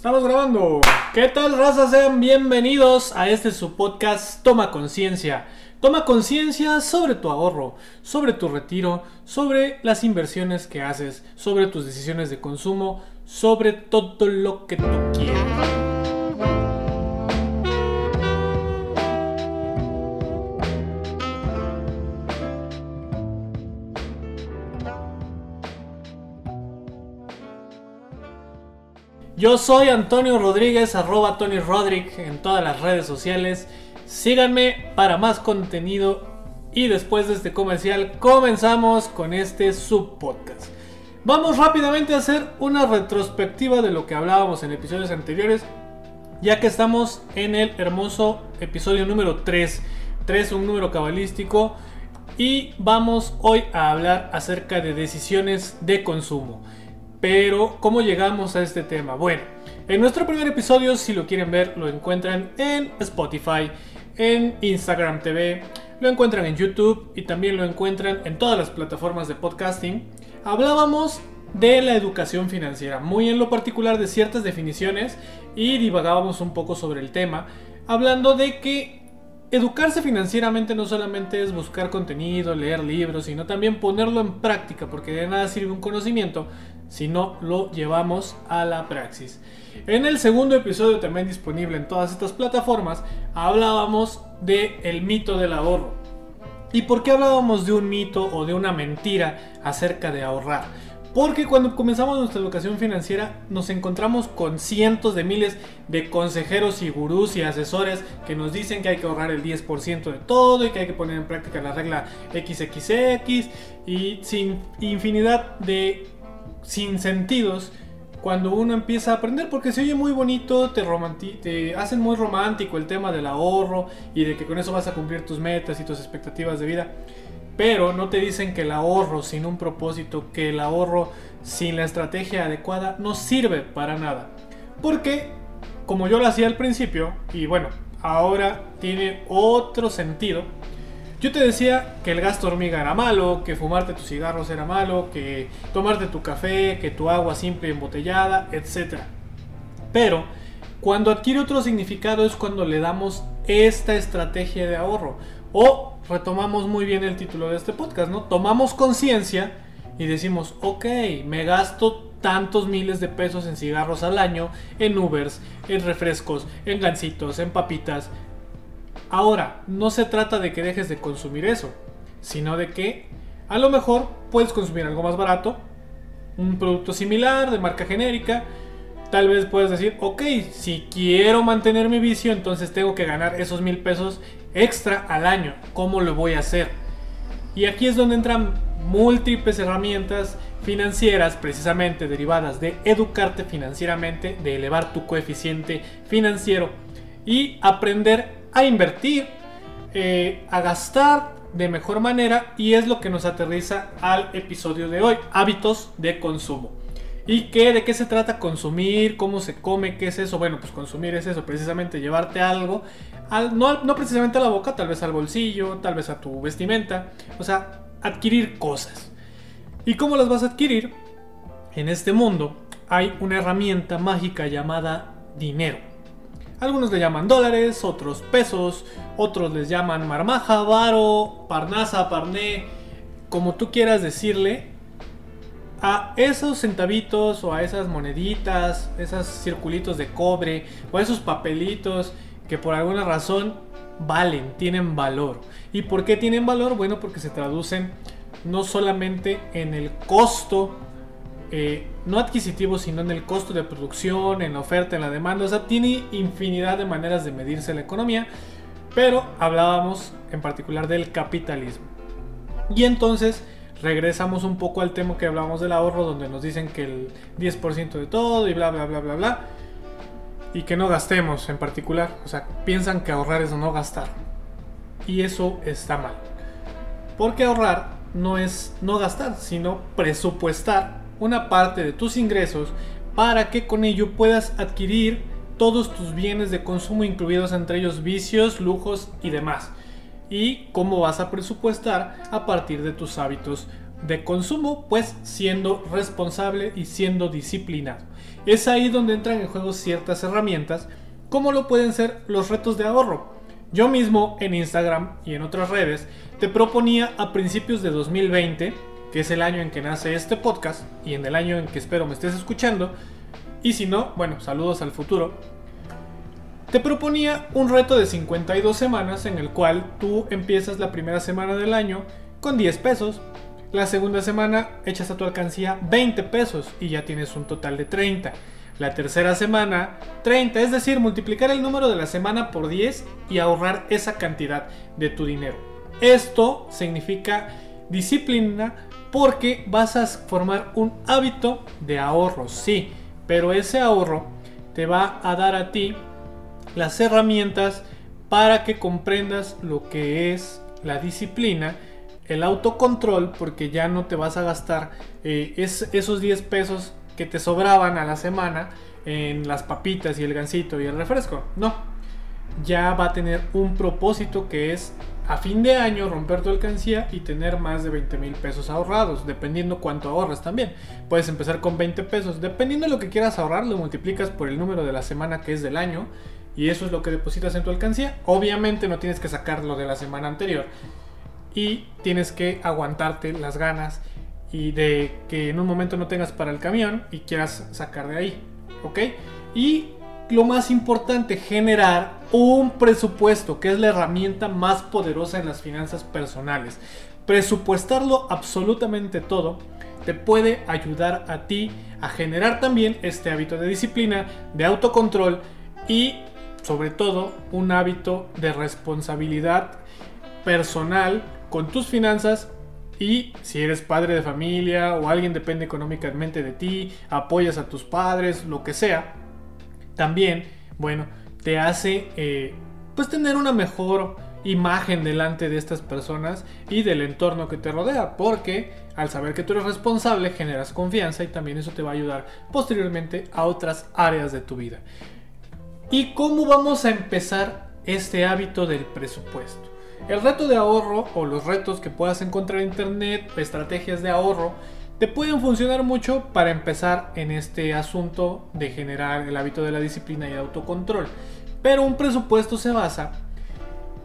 Estamos grabando. ¿Qué tal, raza? Sean bienvenidos a este su podcast Toma Conciencia. Toma conciencia sobre tu ahorro, sobre tu retiro, sobre las inversiones que haces, sobre tus decisiones de consumo, sobre todo lo que tú quieras. Yo soy Antonio Rodríguez, arroba Tony Rodrick en todas las redes sociales. Síganme para más contenido. Y después de este comercial, comenzamos con este subpodcast. Vamos rápidamente a hacer una retrospectiva de lo que hablábamos en episodios anteriores, ya que estamos en el hermoso episodio número 3. 3, un número cabalístico. Y vamos hoy a hablar acerca de decisiones de consumo. Pero, ¿cómo llegamos a este tema? Bueno, en nuestro primer episodio, si lo quieren ver, lo encuentran en Spotify, en Instagram TV, lo encuentran en YouTube y también lo encuentran en todas las plataformas de podcasting. Hablábamos de la educación financiera, muy en lo particular de ciertas definiciones y divagábamos un poco sobre el tema, hablando de que educarse financieramente no solamente es buscar contenido, leer libros, sino también ponerlo en práctica, porque de nada sirve un conocimiento si no lo llevamos a la praxis. En el segundo episodio también disponible en todas estas plataformas hablábamos de mito del ahorro. ¿Y por qué hablábamos de un mito o de una mentira acerca de ahorrar? Porque cuando comenzamos nuestra educación financiera nos encontramos con cientos de miles de consejeros y gurús y asesores que nos dicen que hay que ahorrar el 10% de todo y que hay que poner en práctica la regla XXX y sin infinidad de sin sentidos cuando uno empieza a aprender, porque se oye muy bonito, te, te hacen muy romántico el tema del ahorro y de que con eso vas a cumplir tus metas y tus expectativas de vida. Pero no te dicen que el ahorro sin un propósito, que el ahorro sin la estrategia adecuada no sirve para nada. Porque, como yo lo hacía al principio, y bueno, ahora tiene otro sentido, yo te decía que el gasto hormiga era malo, que fumarte tus cigarros era malo, que tomarte tu café, que tu agua simple y embotellada, etc. Pero cuando adquiere otro significado es cuando le damos esta estrategia de ahorro. O retomamos muy bien el título de este podcast, ¿no? Tomamos conciencia y decimos, ok, me gasto tantos miles de pesos en cigarros al año, en Ubers, en refrescos, en gancitos, en papitas, Ahora, no se trata de que dejes de consumir eso, sino de que a lo mejor puedes consumir algo más barato, un producto similar de marca genérica. Tal vez puedes decir, ok, si quiero mantener mi vicio, entonces tengo que ganar esos mil pesos extra al año. ¿Cómo lo voy a hacer? Y aquí es donde entran múltiples herramientas financieras precisamente derivadas de educarte financieramente, de elevar tu coeficiente financiero y aprender a invertir, eh, a gastar de mejor manera y es lo que nos aterriza al episodio de hoy, hábitos de consumo. ¿Y qué, de qué se trata consumir? ¿Cómo se come? ¿Qué es eso? Bueno, pues consumir es eso, precisamente llevarte algo, no, no precisamente a la boca, tal vez al bolsillo, tal vez a tu vestimenta, o sea, adquirir cosas. ¿Y cómo las vas a adquirir? En este mundo hay una herramienta mágica llamada dinero. Algunos le llaman dólares, otros pesos, otros les llaman marmaja, varo, parnasa, parné, como tú quieras decirle. A esos centavitos o a esas moneditas, esos circulitos de cobre o a esos papelitos que por alguna razón valen, tienen valor. ¿Y por qué tienen valor? Bueno, porque se traducen no solamente en el costo eh, no adquisitivo, sino en el costo de producción, en la oferta, en la demanda. O sea, tiene infinidad de maneras de medirse la economía, pero hablábamos en particular del capitalismo. Y entonces regresamos un poco al tema que hablábamos del ahorro, donde nos dicen que el 10% de todo y bla, bla, bla, bla, bla. Y que no gastemos en particular. O sea, piensan que ahorrar es no gastar. Y eso está mal. Porque ahorrar no es no gastar, sino presupuestar una parte de tus ingresos para que con ello puedas adquirir todos tus bienes de consumo incluidos entre ellos vicios, lujos y demás. Y cómo vas a presupuestar a partir de tus hábitos de consumo, pues siendo responsable y siendo disciplinado. es ahí donde entran en juego ciertas herramientas, como lo pueden ser los retos de ahorro. Yo mismo en Instagram y en otras redes te proponía a principios de 2020, que es el año en que nace este podcast y en el año en que espero me estés escuchando, y si no, bueno, saludos al futuro, te proponía un reto de 52 semanas en el cual tú empiezas la primera semana del año con 10 pesos, la segunda semana echas a tu alcancía 20 pesos y ya tienes un total de 30. La tercera semana 30, es decir, multiplicar el número de la semana por 10 y ahorrar esa cantidad de tu dinero. Esto significa disciplina porque vas a formar un hábito de ahorro, sí, pero ese ahorro te va a dar a ti las herramientas para que comprendas lo que es la disciplina, el autocontrol, porque ya no te vas a gastar eh, esos 10 pesos que te sobraban a la semana en las papitas y el gansito y el refresco. No, ya va a tener un propósito que es a fin de año romper tu alcancía y tener más de 20 mil pesos ahorrados, dependiendo cuánto ahorras también. Puedes empezar con 20 pesos, dependiendo de lo que quieras ahorrar, lo multiplicas por el número de la semana que es del año y eso es lo que depositas en tu alcancía. Obviamente no tienes que sacarlo de la semana anterior y tienes que aguantarte las ganas y de que en un momento no tengas para el camión y quieras sacar de ahí, ¿ok? Y lo más importante, generar un presupuesto, que es la herramienta más poderosa en las finanzas personales. Presupuestarlo absolutamente todo te puede ayudar a ti a generar también este hábito de disciplina, de autocontrol y sobre todo un hábito de responsabilidad personal con tus finanzas y si eres padre de familia o alguien depende económicamente de ti, apoyas a tus padres, lo que sea, también, bueno, te hace eh, pues tener una mejor imagen delante de estas personas y del entorno que te rodea, porque al saber que tú eres responsable generas confianza y también eso te va a ayudar posteriormente a otras áreas de tu vida. ¿Y cómo vamos a empezar este hábito del presupuesto? El reto de ahorro o los retos que puedas encontrar en internet, estrategias de ahorro, te pueden funcionar mucho para empezar en este asunto de generar el hábito de la disciplina y autocontrol. Pero un presupuesto se basa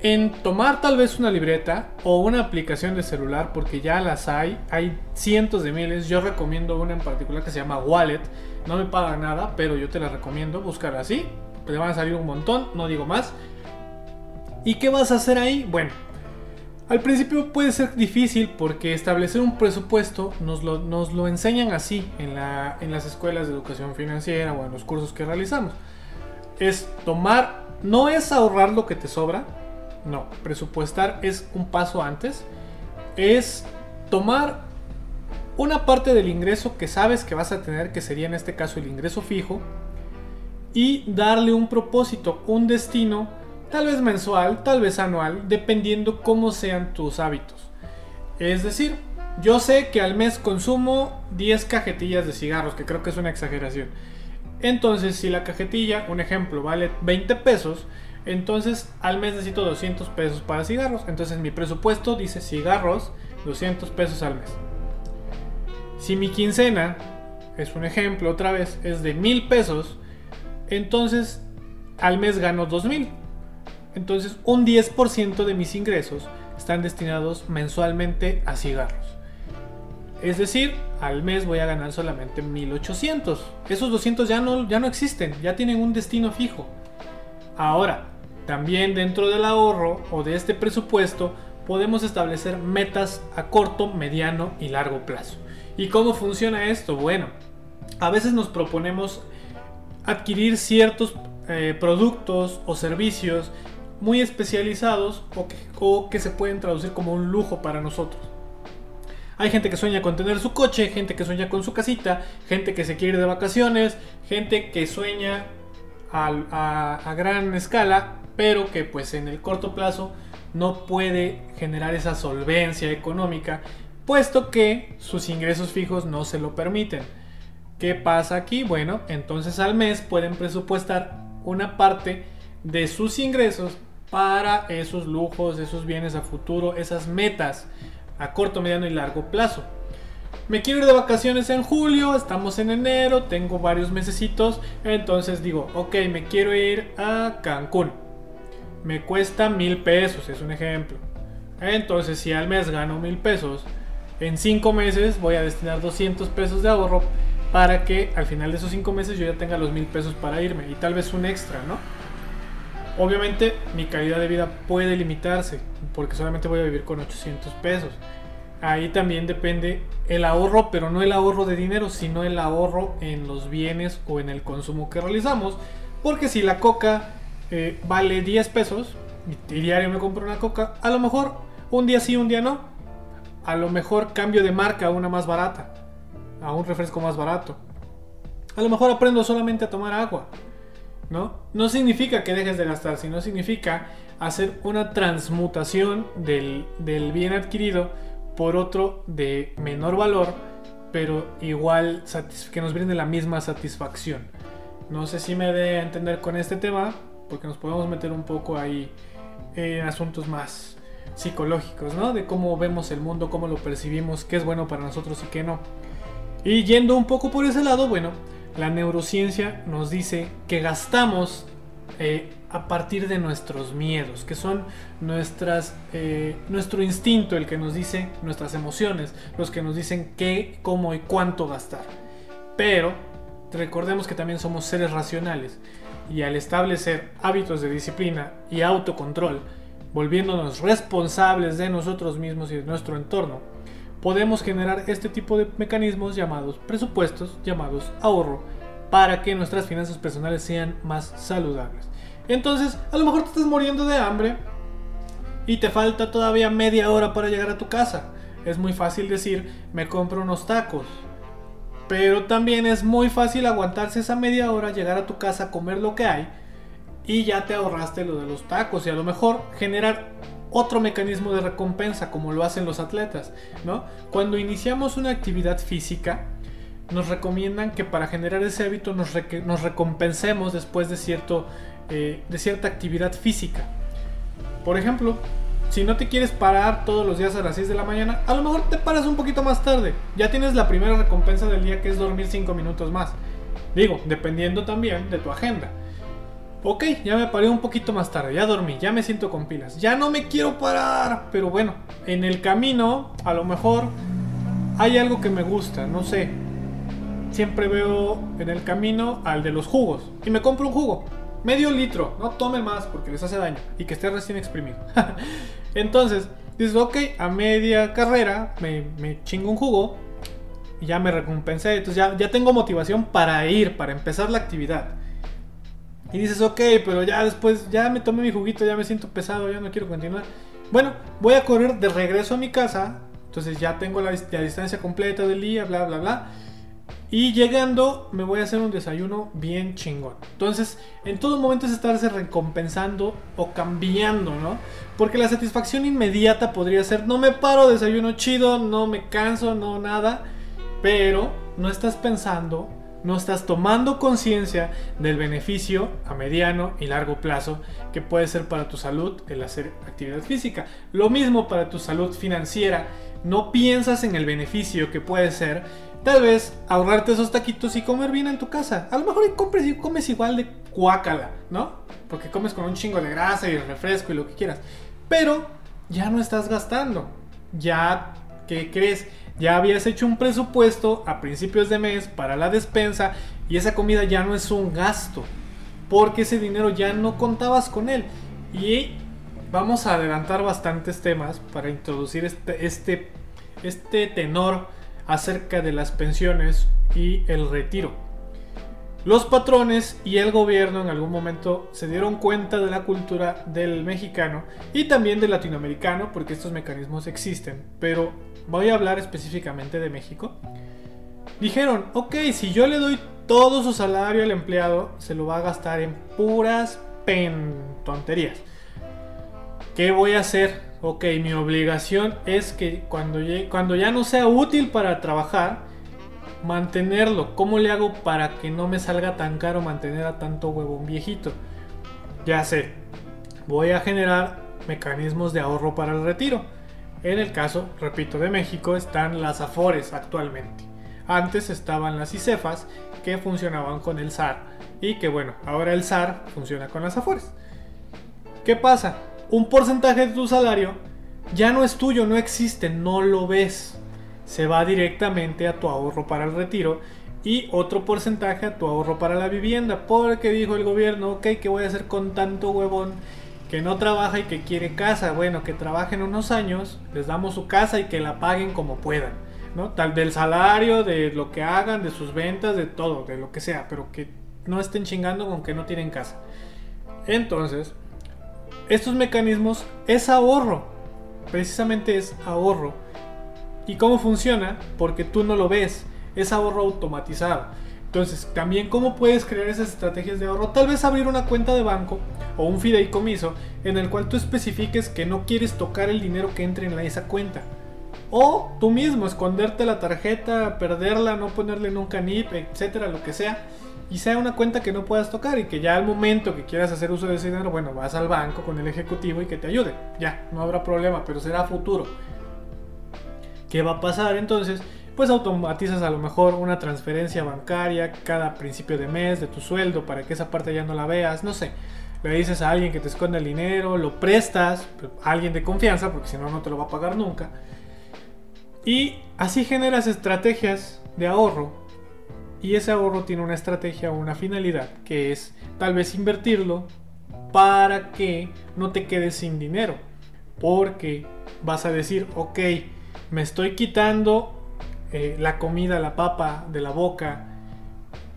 en tomar tal vez una libreta o una aplicación de celular, porque ya las hay, hay cientos de miles. Yo recomiendo una en particular que se llama Wallet. No me paga nada, pero yo te la recomiendo buscar así. Te van a salir un montón, no digo más. ¿Y qué vas a hacer ahí? Bueno, al principio puede ser difícil porque establecer un presupuesto nos lo, enseñan así en, en las escuelas de educación financiera o en los cursos que realizamos. Es tomar, no es ahorrar lo que te sobra, no, presupuestar es un paso antes, es tomar una parte del ingreso que sabes que vas a tener, que sería en este caso el ingreso fijo, y darle un propósito, un destino tal vez mensual, tal vez anual, dependiendo cómo sean tus hábitos. Es decir, yo sé que al mes consumo 10 cajetillas de cigarros, que creo que es una exageración. Entonces, si la cajetilla, un ejemplo, vale 20 pesos, entonces al mes necesito 200 pesos para cigarros. Entonces mi presupuesto dice cigarros, 200 pesos al mes. Si mi quincena, es un ejemplo otra vez, es de 1000 pesos, entonces al mes gano 2000. Entonces, un 10% de mis ingresos están destinados mensualmente a cigarros. Es decir, al mes voy a ganar solamente 1800. Esos 200 ya no, ya no existen, ya tienen un destino fijo. Ahora, también dentro del ahorro o de este presupuesto podemos establecer metas a corto, mediano y largo plazo. ¿Y cómo funciona esto? Bueno, a veces nos proponemos adquirir ciertos eh, productos o servicios muy especializados o que, se pueden traducir como un lujo para nosotros. Hay gente que sueña con tener su coche, gente que sueña con su casita, gente que se quiere ir de vacaciones, gente que sueña a, a, gran escala, pero que pues en el corto plazo no puede generar esa solvencia económica, puesto que sus ingresos fijos no se lo permiten. ¿Qué pasa aquí? Bueno, entonces al mes pueden presupuestar una parte de sus ingresos para esos lujos, esos bienes a futuro, esas metas a corto, mediano y largo plazo. me quiero ir de vacaciones en julio, estamos en enero, tengo varios mesecitos, entonces digo, ok, me quiero ir a Cancún. Me cuesta mil pesos, es un ejemplo. Entonces, si al mes gano mil pesos, en cinco meses voy a destinar 200 pesos de ahorro para que al final de esos cinco meses yo ya tenga los mil pesos para irme y tal vez un extra, ¿no? Obviamente mi calidad de vida puede limitarse porque solamente voy a vivir con 800 pesos. Ahí también depende el ahorro, pero no el ahorro de dinero, sino el ahorro en los bienes o en el consumo que realizamos. Porque si la coca eh, vale 10 pesos y diario me compro una coca, a lo mejor un día sí, un día no. A lo mejor cambio de marca a una más barata a un refresco más barato. A lo mejor aprendo solamente a tomar agua. ¿no? No significa que dejes de gastar, sino significa hacer una transmutación del, del bien adquirido por otro de menor valor, pero igual que nos brinde la misma satisfacción. No sé si me de entender con este tema, porque nos podemos meter un poco ahí en asuntos más psicológicos, ¿no? De cómo vemos el mundo, cómo lo percibimos, qué es bueno para nosotros y qué no. Y yendo un poco por ese lado, bueno, la neurociencia nos dice que gastamos eh, a partir de nuestros miedos, que son eh, nuestro instinto, el que nos dice nuestras emociones, los que nos dicen qué, cómo y cuánto gastar. Pero recordemos que también somos seres racionales y al establecer hábitos de disciplina y autocontrol, volviéndonos responsables de nosotros mismos y de nuestro entorno, podemos generar este tipo de mecanismos llamados presupuestos, llamados ahorro, para que nuestras finanzas personales sean más saludables. Entonces, a lo mejor te estás muriendo de hambre y te falta todavía media hora para llegar a tu casa. Es muy fácil decir, me compro unos tacos. Pero también es muy fácil aguantarse esa media hora, llegar a tu casa, comer lo que hay y ya te ahorraste lo de los tacos y a lo mejor generar otro mecanismo de recompensa como lo hacen los atletas, ¿no? Cuando iniciamos una actividad física, nos recomiendan que para generar ese hábito nos, recompensemos después de, eh, de cierta actividad física. Por ejemplo, si no te quieres parar todos los días a las 6 de la mañana, a lo mejor te paras un poquito más tarde. Ya tienes la primera recompensa del día que es dormir 5 minutos más. Digo, dependiendo también de tu agenda. Ok, ya me paré un poquito más tarde, ya dormí, ya me siento con pilas, ya no me quiero parar, pero bueno, en el camino a lo mejor hay algo que me gusta, no sé. Siempre veo en el camino al de los jugos y me compro un jugo, medio litro, no tomen más porque les hace daño y que esté recién exprimido. Entonces, dices, ok, a media carrera me, me chingo un jugo y ya me recompensé, entonces ya, ya tengo motivación para ir, para empezar la actividad. Y dices, ok, pero ya después, ya me tomé mi juguito, ya me siento pesado, ya no quiero continuar. Bueno, voy a correr de regreso a mi casa. Entonces ya tengo la, distancia completa del día, bla, bla, bla. Y llegando me voy a hacer un desayuno bien chingón. Entonces, en todo momento es estarse recompensando o cambiando, ¿no? Porque la satisfacción inmediata podría ser, no me paro, desayuno chido, no me canso, no nada. Pero no estás pensando no estás tomando conciencia del beneficio a mediano y largo plazo que puede ser para tu salud el hacer actividad física. Lo mismo para tu salud financiera. No piensas en el beneficio que puede ser tal vez ahorrarte esos taquitos y comer bien en tu casa. A lo mejor compres y comes igual de cuácala, ¿no? Porque comes con un chingo de grasa y refresco y lo que quieras. Pero ya no estás gastando. Ya, ¿qué crees? Ya habías hecho un presupuesto a principios de mes para la despensa y esa comida ya no es un gasto, porque ese dinero ya no contabas con él. Y vamos a adelantar bastantes temas para introducir este, este, este tenor acerca de las pensiones y el retiro. Los patrones y el gobierno en algún momento se dieron cuenta de la cultura del mexicano y también del latinoamericano, porque estos mecanismos existen, pero voy a hablar específicamente de México, dijeron, ok, si yo le doy todo su salario al empleado, se lo va a gastar en puras pen tonterías. ¿Qué voy a hacer? Ok, mi obligación es que cuando, cuando ya no sea útil para trabajar, mantenerlo. ¿Cómo le hago para que no me salga tan caro mantener a tanto huevón viejito? Ya sé, voy a generar mecanismos de ahorro para el retiro. En el caso, repito, de México están las Afores actualmente. Antes estaban las ICEFAS que funcionaban con el SAR y que bueno, ahora el SAR funciona con las Afores. ¿Qué pasa? Un porcentaje de tu salario ya no es tuyo, no existe, no lo ves. Se va directamente a tu ahorro para el retiro y otro porcentaje a tu ahorro para la vivienda. Porque dijo el gobierno, ok, ¿qué voy a hacer con tanto huevón que no trabaja y que quiere casa? Bueno, que trabajen unos años, les damos su casa y que la paguen como puedan. ¿no? Tal del salario, de lo que hagan, de sus ventas, de todo, de lo que sea, pero que no estén chingando con que no tienen casa. Entonces, estos mecanismos es ahorro, precisamente es ahorro. ¿Y cómo funciona? Porque tú no lo ves, es ahorro automatizado. Entonces, también cómo puedes crear esas estrategias de ahorro. Tal vez abrir una cuenta de banco o un fideicomiso en el cual tú especifiques que no quieres tocar el dinero que entre en esa cuenta. O tú mismo esconderte la tarjeta, perderla, no ponerle nunca NIP, etcétera, lo que sea. Y sea una cuenta que no puedas tocar y que ya al momento que quieras hacer uso de ese dinero, bueno, vas al banco con el ejecutivo y que te ayude. Ya, no habrá problema, pero será futuro. ¿Qué va a pasar entonces? Pues automatizas a lo mejor una transferencia bancaria cada principio de mes de tu sueldo para que esa parte ya no la veas, no sé. Le dices a alguien que te esconde el dinero, lo prestas a alguien de confianza, porque si no, no te lo va a pagar nunca. Y así generas estrategias de ahorro. Y ese ahorro tiene una estrategia o una finalidad, que es tal vez invertirlo para que no te quedes sin dinero. Porque vas a decir, ok, me estoy quitando eh, la comida, la papa de la boca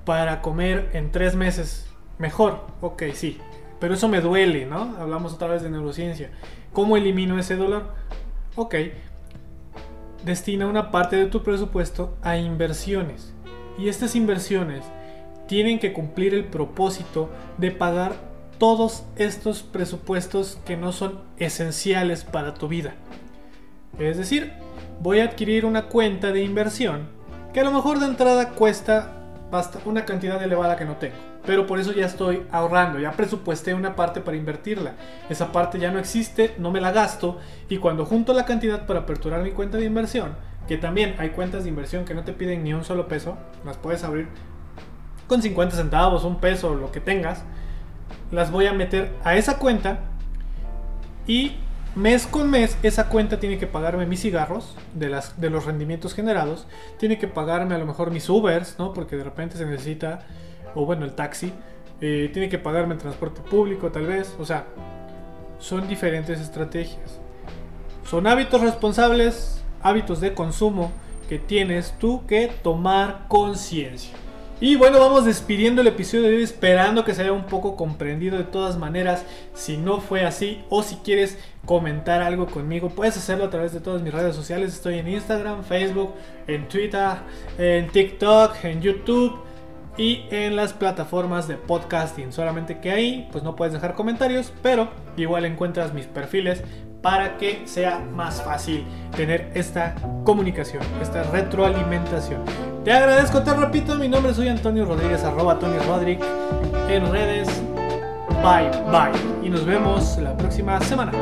para comer en tres meses mejor. Ok, sí. Pero eso me duele, ¿no? Hablamos otra vez de neurociencia. ¿Cómo elimino ese dolor? Ok, destina una parte de tu presupuesto a inversiones. Y estas inversiones tienen que cumplir el propósito de pagar todos estos presupuestos que no son esenciales para tu vida. Es decir, voy a adquirir una cuenta de inversión que a lo mejor de entrada cuesta una cantidad elevada que no tengo pero por eso ya estoy ahorrando, ya presupuesté una parte para invertirla. Esa parte ya no existe, no me la gasto y cuando junto la cantidad para aperturar mi cuenta de inversión, que también hay cuentas de inversión que no te piden ni un solo peso, las puedes abrir con 50 centavos, un peso, lo que tengas, las voy a meter a esa cuenta y mes con mes esa cuenta tiene que pagarme mis cigarros de, las, de los rendimientos generados, tiene que pagarme a lo mejor mis Ubers, ¿no? Porque de repente se necesita o bueno, el taxi, eh, tiene que pagarme el transporte público tal vez, o sea, son diferentes estrategias. Son hábitos responsables, hábitos de consumo que tienes tú que tomar conciencia. Y bueno, vamos despidiendo el episodio de hoy esperando que se haya un poco comprendido de todas maneras. Si no fue así o si quieres comentar algo conmigo, puedes hacerlo a través de todas mis redes sociales. Estoy en Instagram, Facebook, en Twitter, en TikTok, en YouTube y en las plataformas de podcasting. Solamente que ahí pues no puedes dejar comentarios, pero igual encuentras mis perfiles para que sea más fácil tener esta comunicación, esta retroalimentación. Te agradezco, te repito, mi nombre soy Antonio Rodríguez, arroba Tony Rodríguez en redes. Bye, bye. Y nos vemos la próxima semana.